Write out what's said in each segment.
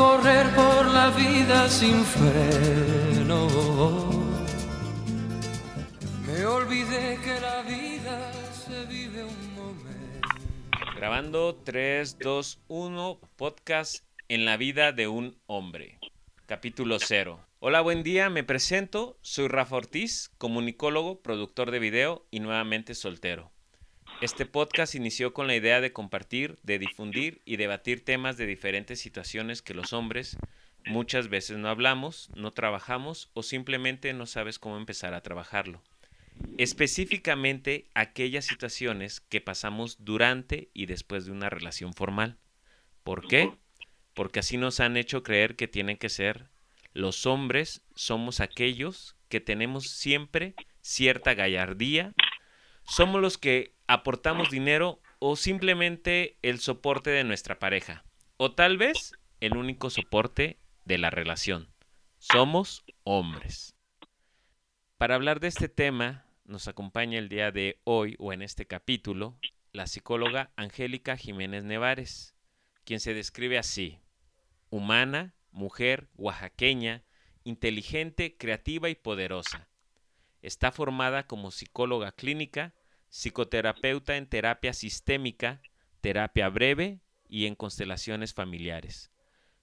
correr por la vida sin freno. Me olvidé que la vida se vive un momento. Grabando 3, 2, 1, podcast en la vida de un hombre. Capítulo 0. Hola, buen día, me presento, soy Rafa Ortiz, comunicólogo, productor de video y nuevamente soltero. Este podcast inició con la idea de compartir, de difundir y debatir temas de diferentes situaciones que los hombres muchas veces no hablamos, no trabajamos o simplemente no sabes cómo empezar a trabajarlo. Específicamente aquellas situaciones que pasamos durante y después de una relación formal. ¿Por qué? Porque así nos han hecho creer que tienen que ser los hombres somos aquellos que tenemos siempre cierta gallardía, somos los que aportamos dinero o simplemente el soporte de nuestra pareja. O tal vez el único soporte de la relación. Somos hombres. Para hablar de este tema, nos acompaña el día de hoy o en este capítulo la psicóloga Angélica Jiménez Nevares, quien se describe así, humana, mujer, oaxaqueña, inteligente, creativa y poderosa. Está formada como psicóloga clínica psicoterapeuta en terapia sistémica, terapia breve y en constelaciones familiares,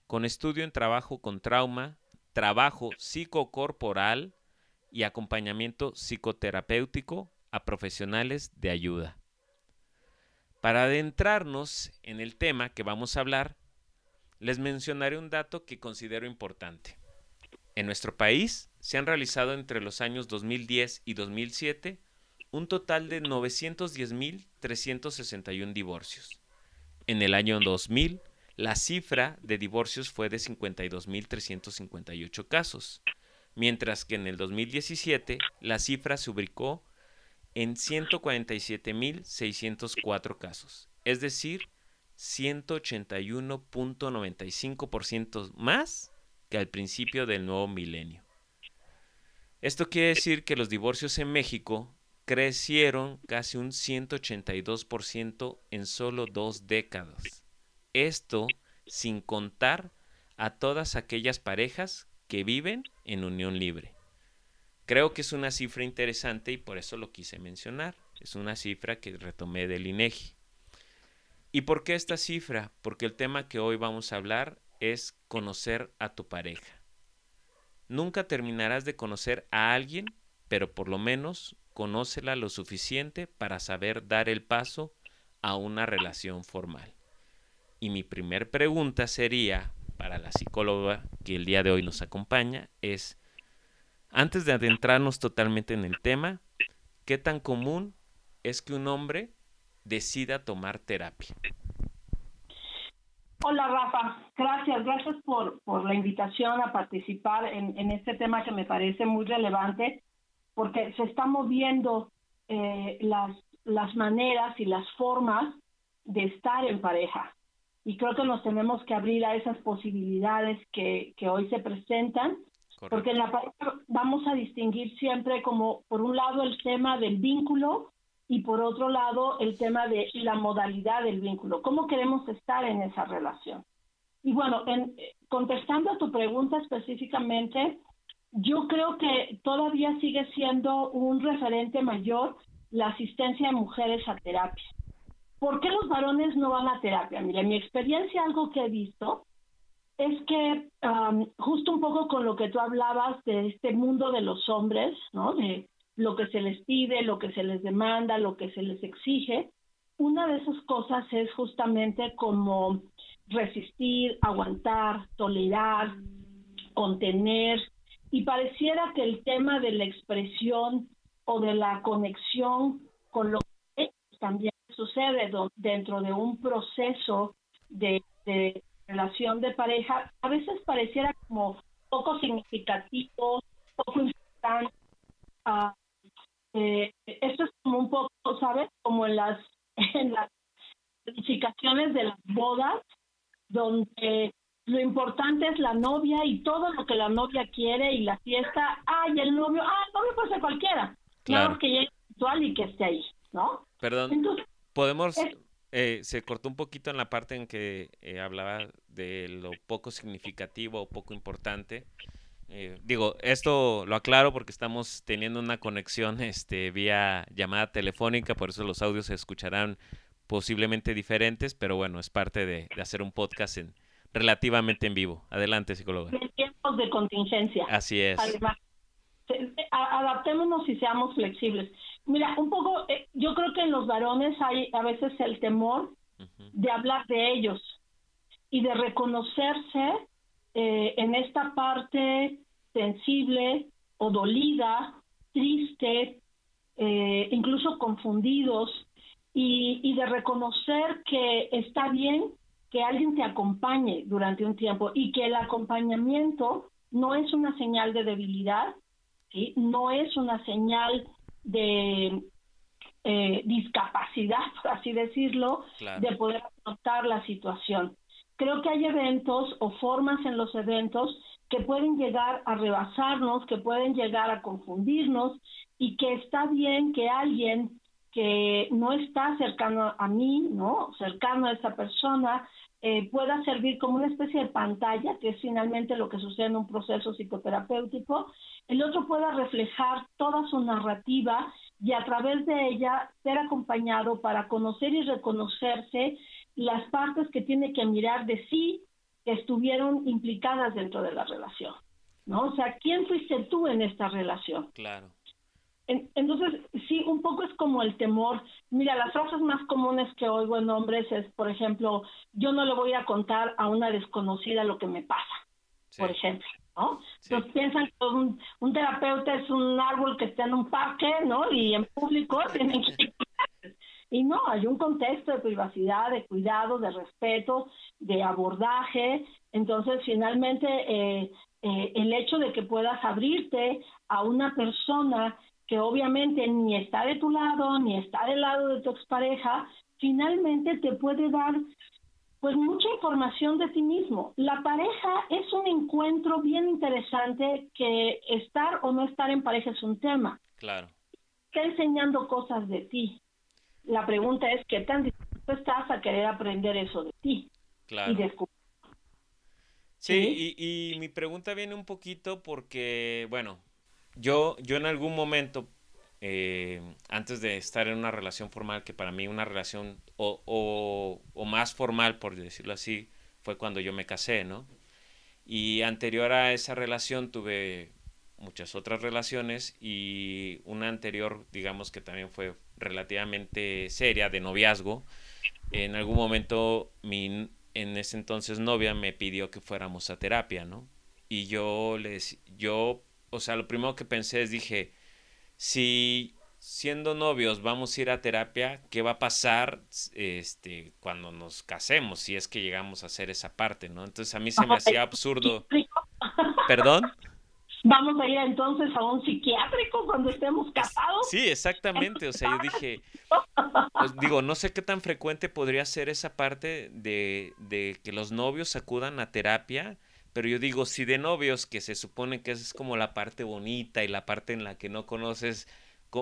con estudio en trabajo con trauma, trabajo psicocorporal y acompañamiento psicoterapéutico a profesionales de ayuda. Para adentrarnos en el tema que vamos a hablar, les mencionaré un dato que considero importante. En nuestro país se han realizado entre los años 2010 y 2007 un total de 910.361 divorcios. En el año 2000, la cifra de divorcios fue de 52.358 casos, mientras que en el 2017 la cifra se ubicó en 147.604 casos, es decir, 181.95% más que al principio del nuevo milenio. Esto quiere decir que los divorcios en México crecieron casi un 182% en solo dos décadas. Esto sin contar a todas aquellas parejas que viven en unión libre. Creo que es una cifra interesante y por eso lo quise mencionar. Es una cifra que retomé del INEGI. ¿Y por qué esta cifra? Porque el tema que hoy vamos a hablar es conocer a tu pareja. Nunca terminarás de conocer a alguien, pero por lo menos conócela lo suficiente para saber dar el paso a una relación formal. Y mi primer pregunta sería para la psicóloga que el día de hoy nos acompaña es, antes de adentrarnos totalmente en el tema, ¿qué tan común es que un hombre decida tomar terapia? Hola Rafa, gracias, gracias por, por la invitación a participar en, en este tema que me parece muy relevante porque se están moviendo eh, las, las maneras y las formas de estar en pareja. Y creo que nos tenemos que abrir a esas posibilidades que, que hoy se presentan, porque en la pareja vamos a distinguir siempre como, por un lado, el tema del vínculo y por otro lado, el tema de la modalidad del vínculo. ¿Cómo queremos estar en esa relación? Y bueno, en, contestando a tu pregunta específicamente, yo creo que todavía sigue siendo un referente mayor la asistencia de mujeres a terapia. ¿Por qué los varones no van a terapia? Mira, en mi experiencia algo que he visto es que justo un poco con lo que tú hablabas de este mundo de los hombres, ¿no? De lo que se les pide, lo que se les demanda, lo que se les exige, una de esas cosas es justamente como resistir, aguantar, tolerar, contener, y pareciera que el tema de la expresión o de la conexión con lo que también sucede dentro de un proceso de, relación de pareja, a veces pareciera como poco significativo, poco importante. Uh, esto es como un poco, ¿sabes? Como en las, en las significaciones de las bodas, donde lo importante es la novia y todo lo que la novia quiere y la fiesta. Ay, el novio, ah, el novio puede ser cualquiera. Claro. que llegue actual y que esté ahí, ¿no? Perdón. Podemos. Eh, se cortó un poquito en la parte en que eh, hablaba de lo poco significativo o poco importante. Eh, digo, esto lo aclaro porque estamos teniendo una conexión este, vía llamada telefónica, por eso los audios se escucharán posiblemente diferentes, pero bueno, es parte de, hacer un podcast en, relativamente en vivo. Adelante, psicóloga. En tiempos de contingencia. Así es. Además, adaptémonos y seamos flexibles. Mira, un poco, eh, yo creo que en los varones hay a veces el temor de hablar de ellos y de reconocerse eh, en esta parte sensible o dolida, triste, eh, incluso confundidos, y, y, de reconocer que está bien que alguien te acompañe durante un tiempo y que el acompañamiento no es una señal de debilidad, ¿sí? no es una señal de eh, discapacidad, por así decirlo, de poder afrontar la situación. Creo que hay eventos o formas en los eventos que pueden llegar a rebasarnos, que pueden llegar a confundirnos y que está bien que alguien que no está cercano a mí, ¿no? Cercano a esa persona, eh, pueda servir como una especie de pantalla, que es finalmente lo que sucede en un proceso psicoterapéutico, el otro pueda reflejar toda su narrativa y a través de ella ser acompañado para conocer y reconocerse las partes que tiene que mirar de sí que estuvieron implicadas dentro de la relación, ¿no? O sea, ¿quién fuiste tú en esta relación? Claro. Entonces, sí, un poco es como el temor. Mira, las frases más comunes que oigo en hombres es, por ejemplo, yo no le voy a contar a una desconocida lo que me pasa, por ejemplo. ¿no? Entonces piensan que un, un, terapeuta es un árbol que está en un parque, ¿no? Y en público tienen que y no, hay un contexto de privacidad, de cuidado, de respeto, de abordaje. Entonces, finalmente, eh, eh, el hecho de que puedas abrirte a una persona que obviamente ni está de tu lado, ni está del lado de tu expareja, finalmente te puede dar pues mucha información de ti mismo. La pareja es un encuentro bien interesante que estar o no estar en pareja es un tema. Claro. Está enseñando cosas de ti. La pregunta es qué tan dispuesto estás a querer aprender eso de ti claro. y descubrir. Sí, y, y, mi pregunta viene un poquito porque, bueno, yo, yo en algún momento, eh, antes de estar en una relación formal, que para mí una relación o, o, o, más formal, por decirlo así, fue cuando yo me casé, ¿no? Y anterior a esa relación tuve muchas otras relaciones y una anterior, digamos que también fue relativamente seria de noviazgo. En algún momento mi en ese entonces novia me pidió que fuéramos a terapia, ¿no? Y yo les yo, o sea, lo primero que pensé es dije, si siendo novios vamos a ir a terapia, ¿qué va a pasar este cuando nos casemos si es que llegamos a hacer esa parte, ¿no? Entonces a mí se me hacía absurdo. ¿Perdón? vamos a ir entonces a un psiquiátrico cuando estemos casados. Sí, exactamente. O sea, yo dije, pues, digo, no sé qué tan frecuente podría ser esa parte de, de que los novios acudan a terapia. Pero yo digo, si de novios, que se supone que es como la parte bonita y la parte en la que no conoces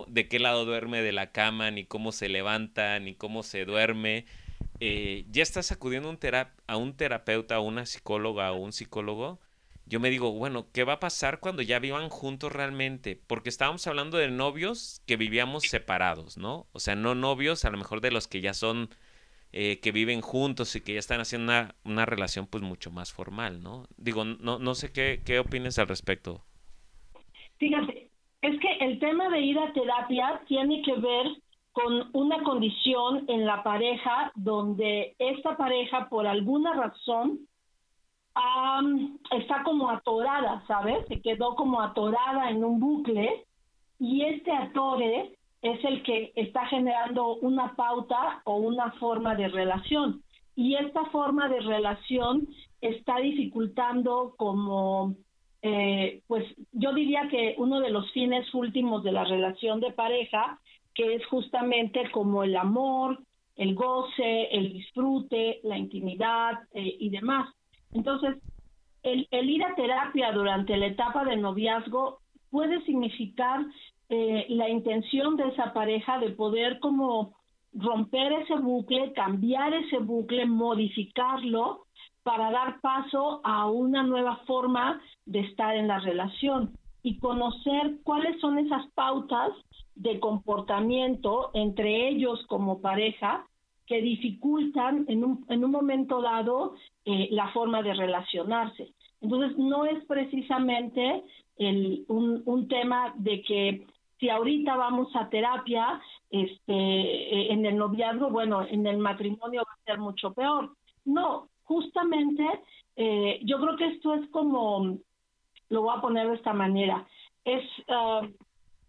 de qué lado duerme de la cama, ni cómo se levanta, ni cómo se duerme, eh, ya estás acudiendo un a un terapeuta, a una psicóloga o un psicólogo, yo me digo, bueno, ¿qué va a pasar cuando ya vivan juntos realmente? Porque estábamos hablando de novios que vivíamos separados, ¿no? O sea, no novios, a lo mejor de los que ya son, eh, que viven juntos y que ya están haciendo una, una, relación pues mucho más formal, ¿no? Digo, no, no sé qué, qué opinas al respecto. Fíjate, es que el tema de ir a terapia tiene que ver con una condición en la pareja donde esta pareja por alguna razón está como atorada, ¿sabes? Se quedó como atorada en un bucle y este atore es el que está generando una pauta o una forma de relación. Y esta forma de relación está dificultando como, eh, pues yo diría que uno de los fines últimos de la relación de pareja, que es justamente como el amor, el goce, el disfrute, la intimidad eh, y demás. Entonces, el, ir a terapia durante la etapa del noviazgo puede significar eh, la intención de esa pareja de poder como romper ese bucle, cambiar ese bucle, modificarlo para dar paso a una nueva forma de estar en la relación y conocer cuáles son esas pautas de comportamiento entre ellos como pareja que dificultan en un, en un momento dado eh, la forma de relacionarse. Entonces, no es precisamente el, un, un tema de que si ahorita vamos a terapia, este, eh, en el noviazgo, bueno, en el matrimonio va a ser mucho peor. No, justamente eh, yo creo que esto es como, lo voy a poner de esta manera, es ah,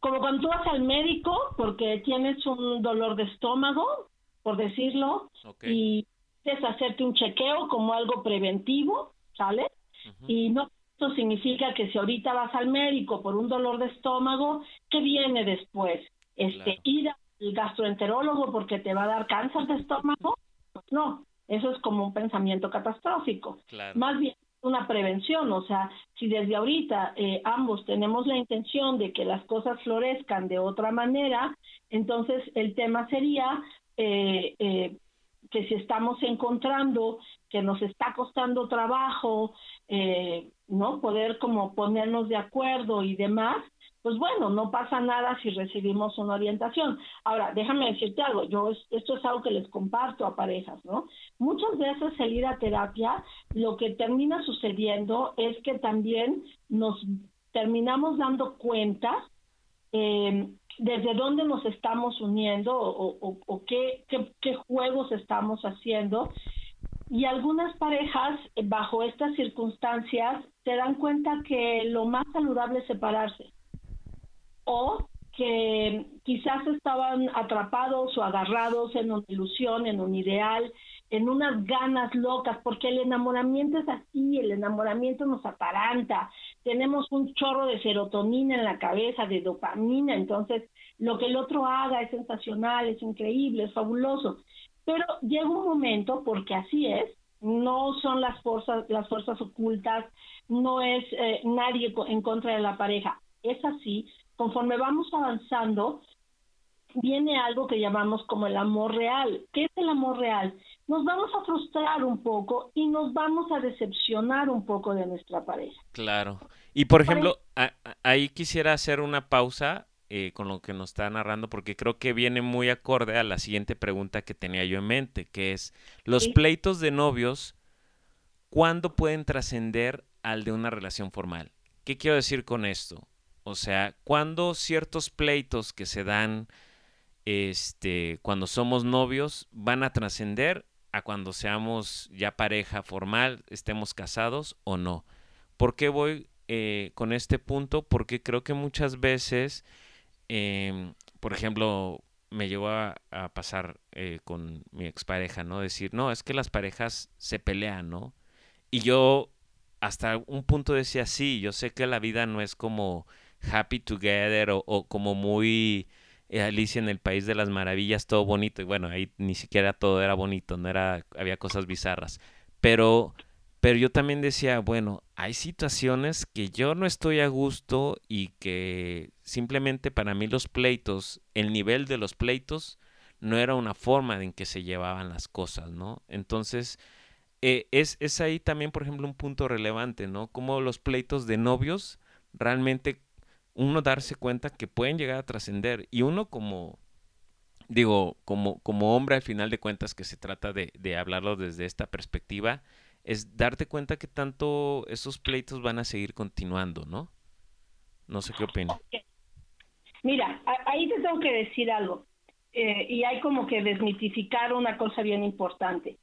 como cuando tú vas al médico porque tienes un dolor de estómago, por decirlo, y quieres hacerte un chequeo como algo preventivo, ¿sale? Y no esto significa que si ahorita vas al médico por un dolor de estómago, ¿qué viene después? Este, ir al gastroenterólogo porque te va a dar cáncer de estómago. No, eso es como un pensamiento catastrófico. Más bien una prevención, o sea, si desde ahorita eh, ambos tenemos la intención de que las cosas florezcan de otra manera, entonces el tema sería eh, eh, que si estamos encontrando que nos está costando trabajo, no poder como ponernos de acuerdo y demás, pues bueno, no pasa nada si recibimos una orientación. Ahora, déjame decirte algo, yo esto es algo que les comparto a parejas, ¿no? Muchas veces el ir a terapia, lo que termina sucediendo es que también nos terminamos dando cuenta eh, desde dónde nos estamos uniendo o, qué, qué juegos estamos haciendo. Y algunas parejas, bajo estas circunstancias, se dan cuenta que lo más saludable es separarse o que quizás estaban atrapados o agarrados en una ilusión, en un ideal, en unas ganas locas, porque el enamoramiento es así, el enamoramiento nos aparanta, tenemos un chorro de serotonina en la cabeza, de dopamina, entonces lo que el otro haga es sensacional, es increíble, es fabuloso, pero llega un momento, porque así es, no son las fuerzas, las fuerzas ocultas, no es eh, nadie en contra de la pareja, es así, conforme vamos avanzando, viene algo que llamamos como el amor real. ¿Qué es el amor real? Nos vamos a frustrar un poco y nos vamos a decepcionar un poco de nuestra pareja. Claro. Y por ejemplo, ahí quisiera hacer una pausa eh, con lo que nos está narrando porque creo que viene muy acorde a la siguiente pregunta que tenía yo en mente, que es, los pleitos de novios, ¿cuándo pueden trascender al de una relación formal? ¿Qué quiero decir con esto? O sea, cuando ciertos pleitos que se dan este, cuando somos novios van a trascender a cuando seamos ya pareja formal, estemos casados o no. ¿Por qué voy eh, con este punto? Porque creo que muchas veces, em, por ejemplo, me llegó a, pasar eh, con mi expareja, ¿no? Decir, no, es que las parejas se pelean, ¿no? Y yo hasta un punto decía, sí, yo sé que la vida no es como Happy Together o, como muy Alicia en el País de las Maravillas, todo bonito. Y bueno, ahí ni siquiera todo era bonito, no era, había cosas bizarras. Pero, pero yo también decía, bueno, hay situaciones que yo no estoy a gusto y que simplemente para mí los pleitos, el nivel de los pleitos, no era una forma en que se llevaban las cosas, ¿no? Entonces, eh, es, es ahí también, por ejemplo, un punto relevante, ¿no? Como los pleitos de novios realmente uno darse cuenta que pueden llegar a trascender y uno como digo como como hombre al final de cuentas que se trata de, de, hablarlo desde esta perspectiva es darte cuenta que tanto esos pleitos van a seguir continuando no no sé qué opinas mira ahí te tengo que decir algo eh, y hay como que desmitificar una cosa bien importante.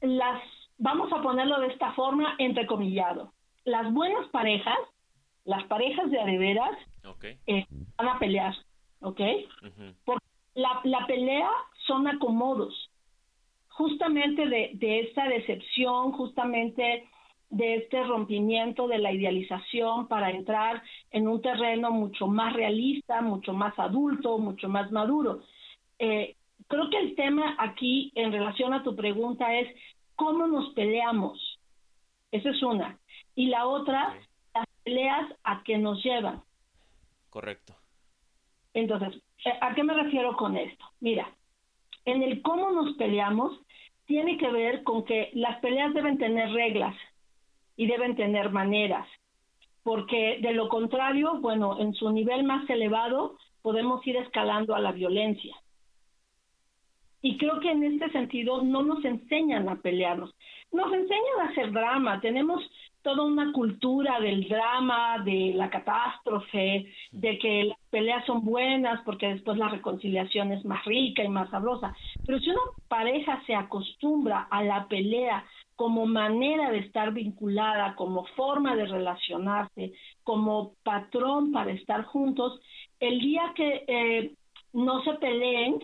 Las vamos a ponerlo de esta forma entrecomillado las buenas parejas las parejas de adeveras eh, van a pelear, ¿ok? Porque la, la pelea son acomodos, justamente de, de esta decepción, justamente de este rompimiento de la idealización para entrar en un terreno mucho más realista, mucho más adulto, mucho más maduro. Eh, creo que el tema aquí en relación a tu pregunta es cómo nos peleamos. Esa es una. Y la otra, peleas a qué nos llevan. Correcto. Entonces, ¿a qué me refiero con esto? Mira, en el cómo nos peleamos, tiene que ver con que las peleas deben tener reglas y deben tener maneras, porque de lo contrario, bueno, en su nivel más elevado podemos ir escalando a la violencia. Y creo que en este sentido no nos enseñan a pelearnos, nos enseñan a hacer drama, tenemos toda una cultura del drama, de la catástrofe, de que las peleas son buenas porque después la reconciliación es más rica y más sabrosa. Pero si una pareja se acostumbra a la pelea como manera de estar vinculada, como forma de relacionarse, como patrón para estar juntos, el día que eh, no se peleen,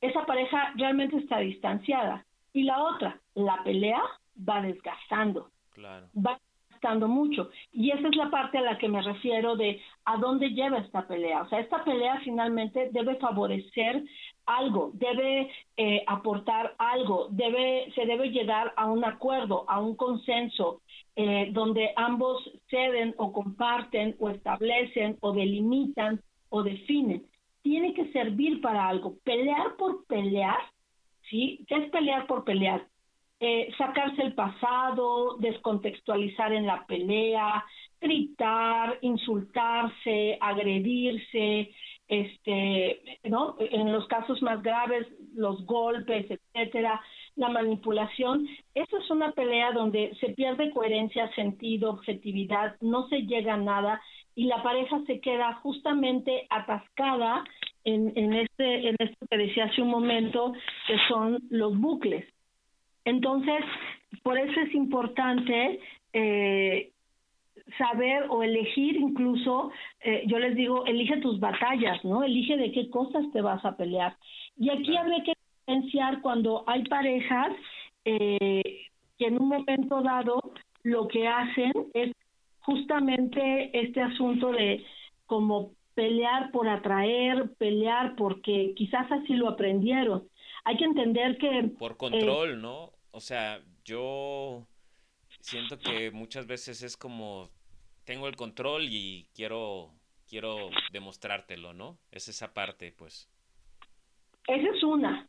esa pareja realmente está distanciada. Y la otra, la pelea va desgastando. Claro. Va mucho. Y esa es la parte a la que me refiero de a dónde lleva esta pelea. O sea, esta pelea finalmente debe favorecer algo, debe eh, aportar algo, debe, se debe llegar a un acuerdo, a un consenso, eh, donde ambos ceden o comparten o establecen o delimitan o definen. Tiene que servir para algo. Pelear por pelear, ¿sí? ¿Qué es pelear por pelear? Eh, sacarse el pasado, descontextualizar en la pelea, gritar, insultarse, agredirse, este, ¿no? En los casos más graves, los golpes, etcétera, la manipulación. Eso es una pelea donde se pierde coherencia, sentido, objetividad, no se llega a nada y la pareja se queda justamente atascada en, en este, en esto que decía hace un momento, que son los bucles. Entonces, por eso es importante eh, saber o elegir incluso, eh, yo les digo, elige tus batallas, ¿no? Elige de qué cosas te vas a pelear. Y aquí habría que diferenciar cuando hay parejas eh, que en un momento dado lo que hacen es justamente este asunto de como pelear por atraer, pelear porque quizás así lo aprendieron. Hay que entender que... Por control, ¿no? O sea, yo siento que muchas veces es como tengo el control y quiero quiero demostrártelo, ¿no? Es esa parte, pues. Esa es una.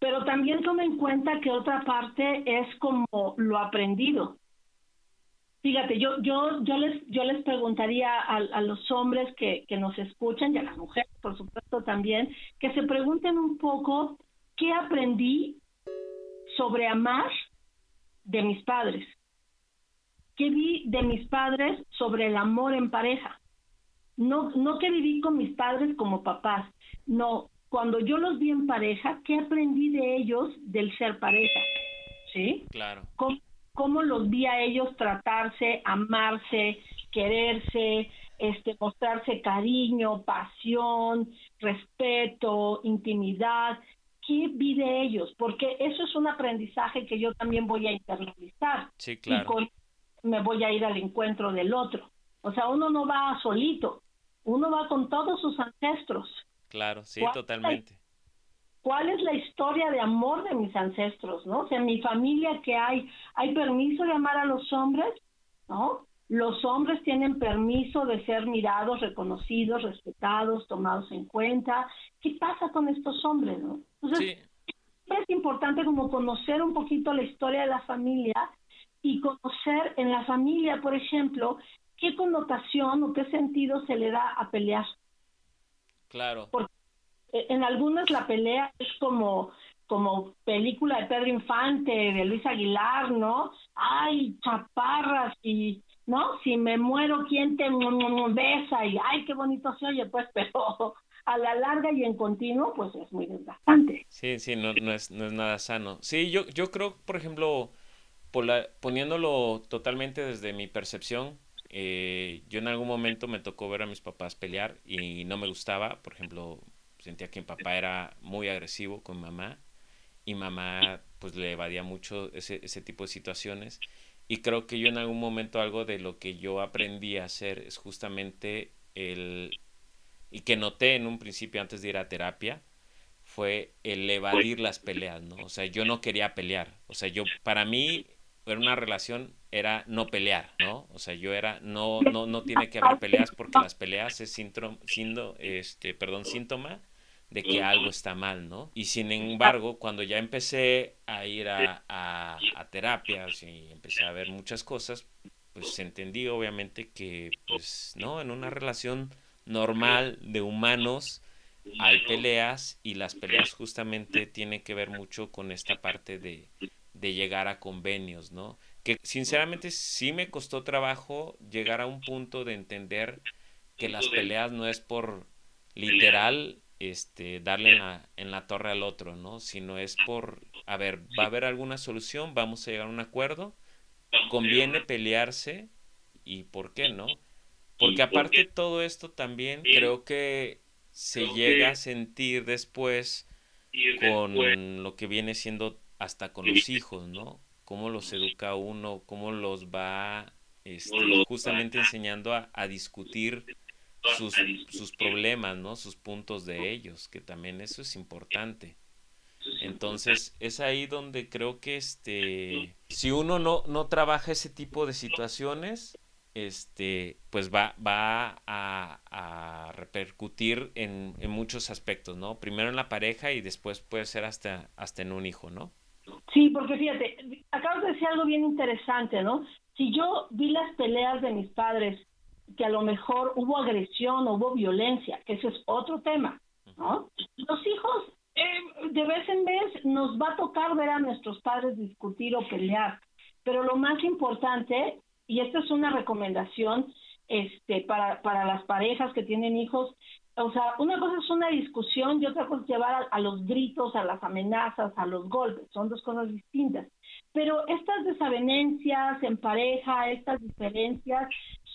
Pero también toma en cuenta que otra parte es como lo aprendido. Fíjate, yo yo yo les yo les preguntaría a, a los hombres que, que nos escuchan y a las mujeres, por supuesto también, que se pregunten un poco qué aprendí sobre amar de mis padres. ¿Qué vi de mis padres sobre el amor en pareja? No, no que viví con mis padres como papás, no, cuando yo los vi en pareja, ¿qué aprendí de ellos del ser pareja? ¿Sí? Claro. ¿Cómo, cómo los vi a ellos tratarse, amarse, quererse, este, mostrarse cariño, pasión, respeto, intimidad, qué vi de ellos, porque eso es un aprendizaje que yo también voy a internalizar. Sí, claro. Y me voy a ir al encuentro del otro. O sea, uno no va solito, uno va con todos sus ancestros. Claro, sí, totalmente. ¿Cuál es la historia de amor de mis ancestros, no? O sea, en mi familia que hay, hay permiso de amar a los hombres, ¿no? Los hombres tienen permiso de ser mirados, reconocidos, respetados, tomados en cuenta. ¿Qué pasa con estos hombres, no? Entonces, es importante como conocer un poquito la historia de la familia y conocer en la familia, por ejemplo, qué connotación o qué sentido se le da a pelear. Claro. Porque en algunas la pelea es como como película de Pedro Infante, de Luis Aguilar, ¿no? Ay, chaparras y, ¿no? Si me muero, ¿quién te besa? Y, ay, qué bonito se oye, pues, pero a la larga y en continuo, pues es muy desgastante. Sí, sí, no, no, es, no es nada sano. Sí, yo, yo creo, por ejemplo, poniéndolo totalmente desde mi percepción, eh, yo en algún momento me tocó ver a mis papás pelear y no me gustaba, por ejemplo, sentía que mi papá era muy agresivo con mamá y mamá pues le evadía mucho ese, ese tipo de situaciones y creo que yo en algún momento algo de lo que yo aprendí a hacer es justamente el y que noté en un principio antes de ir a terapia fue el evadir las peleas, ¿no? O sea, yo no quería pelear. O sea, yo, para mí, era una relación, era no pelear, ¿no? O sea, yo era, no, no, no tiene que haber peleas porque las peleas es síntoma, este, perdón, síntoma de que algo está mal, ¿no? Y sin embargo, cuando ya empecé a ir a, a, terapias y empecé a ver muchas cosas, pues entendí obviamente que, pues, ¿no? En una relación normal de humanos hay peleas y las peleas justamente tienen que ver mucho con esta parte de, de llegar a convenios, ¿no? Que sinceramente sí me costó trabajo llegar a un punto de entender que las peleas no es por literal este, darle en la, en la torre al otro, ¿no? Sino es por, a ver, va a haber alguna solución, vamos a llegar a un acuerdo, conviene pelearse y por qué no. Porque aparte de todo esto también creo que se llega a sentir después con lo que viene siendo hasta con los hijos, ¿no? Cómo los educa uno, cómo los va este, justamente enseñando a, a discutir sus, sus problemas, ¿no? Sus puntos de ellos, que también eso es importante. Entonces, es ahí donde creo que este si uno no, no trabaja ese tipo de situaciones, este, pues va, va a, a repercutir en, en, muchos aspectos, ¿no? Primero en la pareja y después puede ser hasta, hasta en un hijo, ¿no? Sí, porque fíjate, acabas de decir algo bien interesante, ¿no? Si yo vi las peleas de mis padres que a lo mejor hubo agresión, hubo violencia, que ese es otro tema, ¿no? Los hijos, eh, de vez en vez, nos va a tocar ver a nuestros padres discutir o pelear, pero lo más importante, y esta es una recomendación este, para, para las parejas que tienen hijos, o sea, una cosa es una discusión y otra cosa es llevar a los gritos, a las amenazas, a los golpes, son dos cosas distintas. Pero estas desavenencias en pareja, estas diferencias,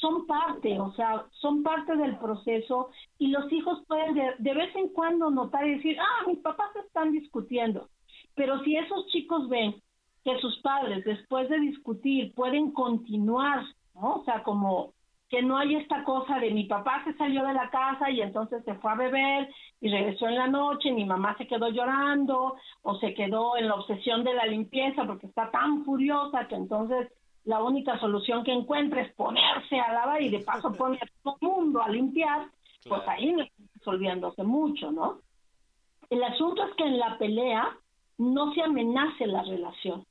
son parte, o sea, son parte del proceso y los hijos pueden de, vez en cuando notar y decir, ah, mis papás están discutiendo. Pero si esos chicos ven que sus padres después de discutir pueden continuar, ¿no? O sea, como que no hay esta cosa de mi papá se salió de la casa y entonces se fue a beber y regresó en la noche, mi mamá se quedó llorando o se quedó en la obsesión de la limpieza porque está tan furiosa que entonces la única solución que encuentra es ponerse a lavar y de paso poner a todo el mundo a limpiar, pues ahí no está resolviéndose mucho, ¿no? El asunto es que en la pelea no se amenace la relación,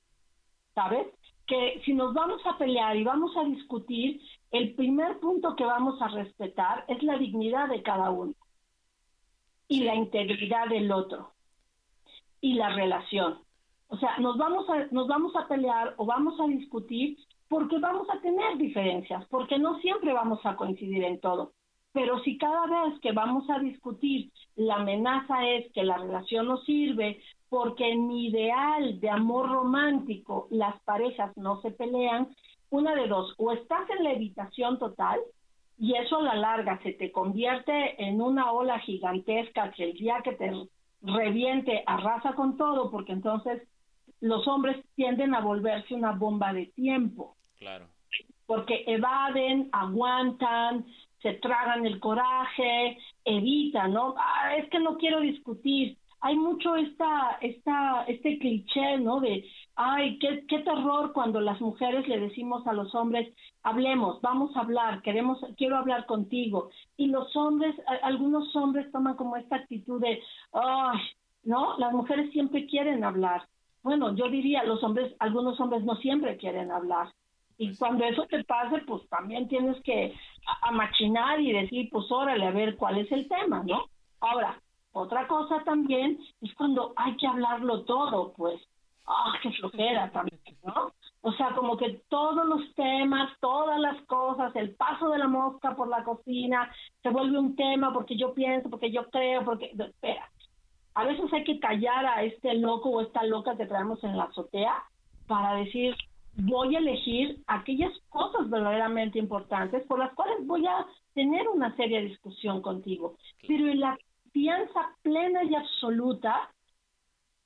¿sabes? Que si nos vamos a pelear y vamos a discutir, el primer punto que vamos a respetar es la dignidad de cada uno y la integridad del otro y la relación. O sea, nos vamos a, nos vamos a pelear o vamos a discutir porque vamos a tener diferencias, porque no siempre vamos a coincidir en todo. Pero si cada vez que vamos a discutir la amenaza es que la relación no sirve, porque en mi ideal de amor romántico las parejas no se pelean, una de dos, o estás en la evitación total y eso a la larga se te convierte en una ola gigantesca que el día que te reviente arrasa con todo, porque entonces los hombres tienden a volverse una bomba de tiempo. Claro. Porque evaden, aguantan, se tragan el coraje, evitan, ¿no? Ah, es que no quiero discutir. Hay mucho esta, esta, este cliché, ¿no? De, ay, qué, qué terror cuando las mujeres le decimos a los hombres, hablemos, vamos a hablar, queremos, quiero hablar contigo. Y los hombres, algunos hombres toman como esta actitud de, ay, ¿no? Las mujeres siempre quieren hablar bueno, yo diría, los hombres, algunos hombres no siempre quieren hablar. Y pues cuando eso te pase, pues también tienes que amachinar y decir, pues órale, a ver cuál es el tema, ¿no? Ahora, otra cosa también es cuando hay que hablarlo todo, pues, ah, qué flojera también, ¿no? O sea, como que todos los temas, todas las cosas, el paso de la mosca por la cocina, se vuelve un tema porque yo pienso, porque yo creo, porque... Espera, a veces hay que callar a este loco o esta loca que traemos en la azotea para decir, voy a elegir aquellas cosas verdaderamente importantes por las cuales voy a tener una seria discusión contigo. Pero en la confianza plena y absoluta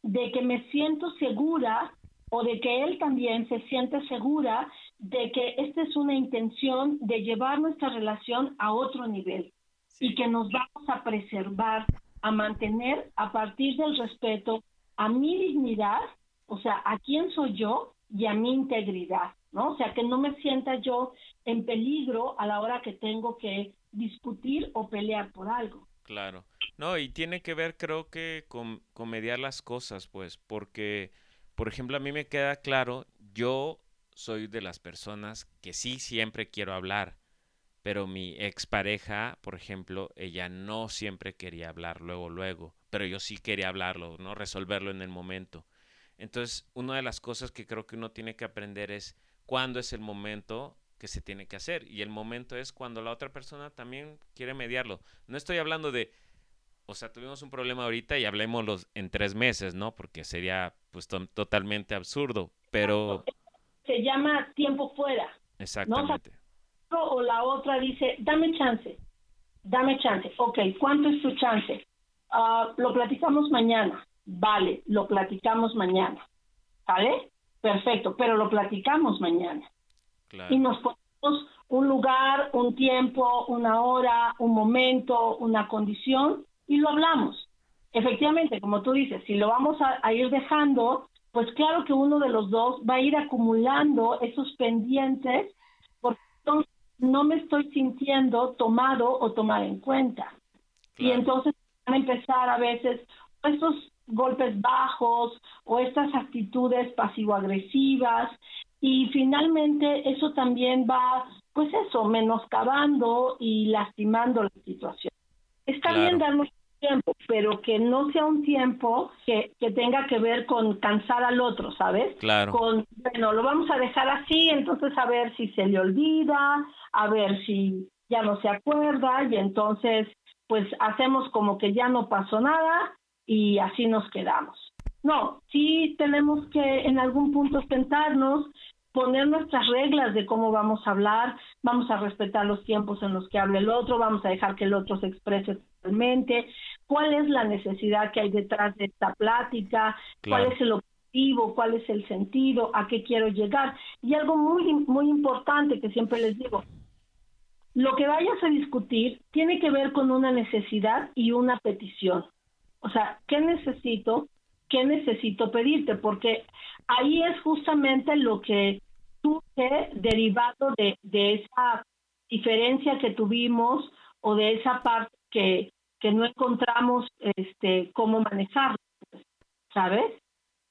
de que me siento segura o de que él también se siente segura de que esta es una intención de llevar nuestra relación a otro nivel y que nos vamos a preservar a mantener a partir del respeto a mi dignidad, o sea, a quién soy yo y a mi integridad, ¿no? O sea, que no me sienta yo en peligro a la hora que tengo que discutir o pelear por algo. Claro. No, y tiene que ver creo que con, con mediar las cosas, pues, porque, por ejemplo, a mí me queda claro, yo soy de las personas que sí siempre quiero hablar, pero mi expareja, por ejemplo, ella no siempre quería hablar luego, luego, pero yo sí quería hablarlo, ¿no? Resolverlo en el momento. Entonces, una de las cosas que creo que uno tiene que aprender es cuándo es el momento que se tiene que hacer. Y el momento es cuando la otra persona también quiere mediarlo. No estoy hablando de, o sea, tuvimos un problema ahorita y hablemoslo en tres meses, ¿no? Porque sería pues totalmente absurdo, pero... Se llama tiempo fuera. Exactamente. O, la otra dice, dame chance, dame chance. Ok, ¿cuánto es tu chance? Ah, lo platicamos mañana. Vale, lo platicamos mañana. ¿Vale? Perfecto, pero lo platicamos mañana. Y nos ponemos un lugar, un tiempo, una hora, un momento, una condición y lo hablamos. Efectivamente, como tú dices, si lo vamos a, ir dejando, pues claro que uno de los dos va a ir acumulando esos pendientes porque no me estoy sintiendo tomado o tomar en cuenta. Y entonces van a empezar a veces estos golpes bajos o estas actitudes pasivo-agresivas y finalmente eso también va, pues eso, menoscabando y lastimando la situación. Está bien darnos tiempo, pero que no sea un tiempo que, que tenga que ver con cansar al otro, ¿sabes? Claro. Con, bueno, lo vamos a dejar así, entonces a ver si se le olvida, a ver si ya no se acuerda y entonces pues hacemos como que ya no pasó nada y así nos quedamos. No, sí tenemos que en algún punto sentarnos, poner nuestras reglas de cómo vamos a hablar, vamos a respetar los tiempos en los que hable el otro, vamos a dejar que el otro se exprese totalmente, cuál es la necesidad que hay detrás de esta plática, cuál es el objetivo, cuál es el sentido, a qué quiero llegar. Y algo muy, muy importante que siempre les digo, lo que vayas a discutir tiene que ver con una necesidad y una petición. O sea, ¿qué necesito? ¿Qué necesito pedirte? Porque ahí es justamente lo que tuve derivado de, de esa diferencia que tuvimos o de esa parte que, que no encontramos este cómo manejar, ¿sabes?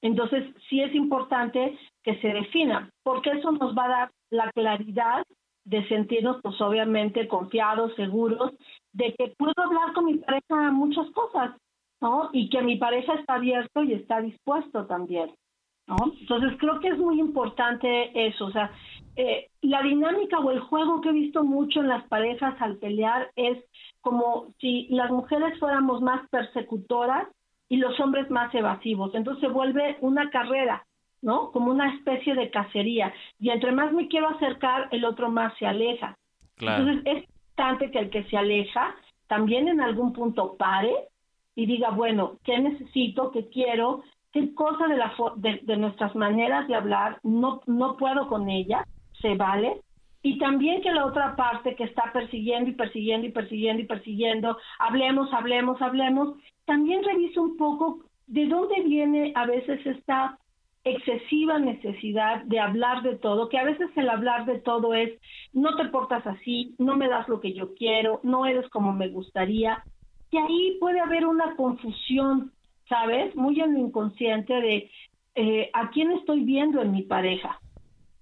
Entonces, sí es importante que se defina, porque eso nos va a dar la claridad de sentirnos, pues obviamente, confiados, seguros, de que puedo hablar con mi pareja muchas cosas, ¿no? Y que mi pareja está abierto y está dispuesto también, ¿no? Entonces creo que es muy importante eso, o sea, eh, la dinámica o el juego que he visto mucho en las parejas al pelear es como si las mujeres fuéramos más persecutoras y los hombres más evasivos. Entonces se vuelve una carrera, ¿no? Como una especie de cacería. Y entre más me quiero acercar, el otro más se aleja. Entonces es importante que el que se aleja también en algún punto pare y diga, bueno, ¿qué necesito? ¿Qué quiero? ¿Qué cosa de, la de, de nuestras maneras de hablar no, no puedo con ella? ¿Se vale? Y también que la otra parte que está persiguiendo y persiguiendo y persiguiendo y persiguiendo, hablemos, hablemos, hablemos, también revise un poco de dónde viene a veces esta excesiva necesidad de hablar de todo, que a veces el hablar de todo es, no te portas así, no me das lo que yo quiero, no eres como me gustaría, y ahí puede haber una confusión, ¿sabes? Muy en lo inconsciente de eh, a quién estoy viendo en mi pareja.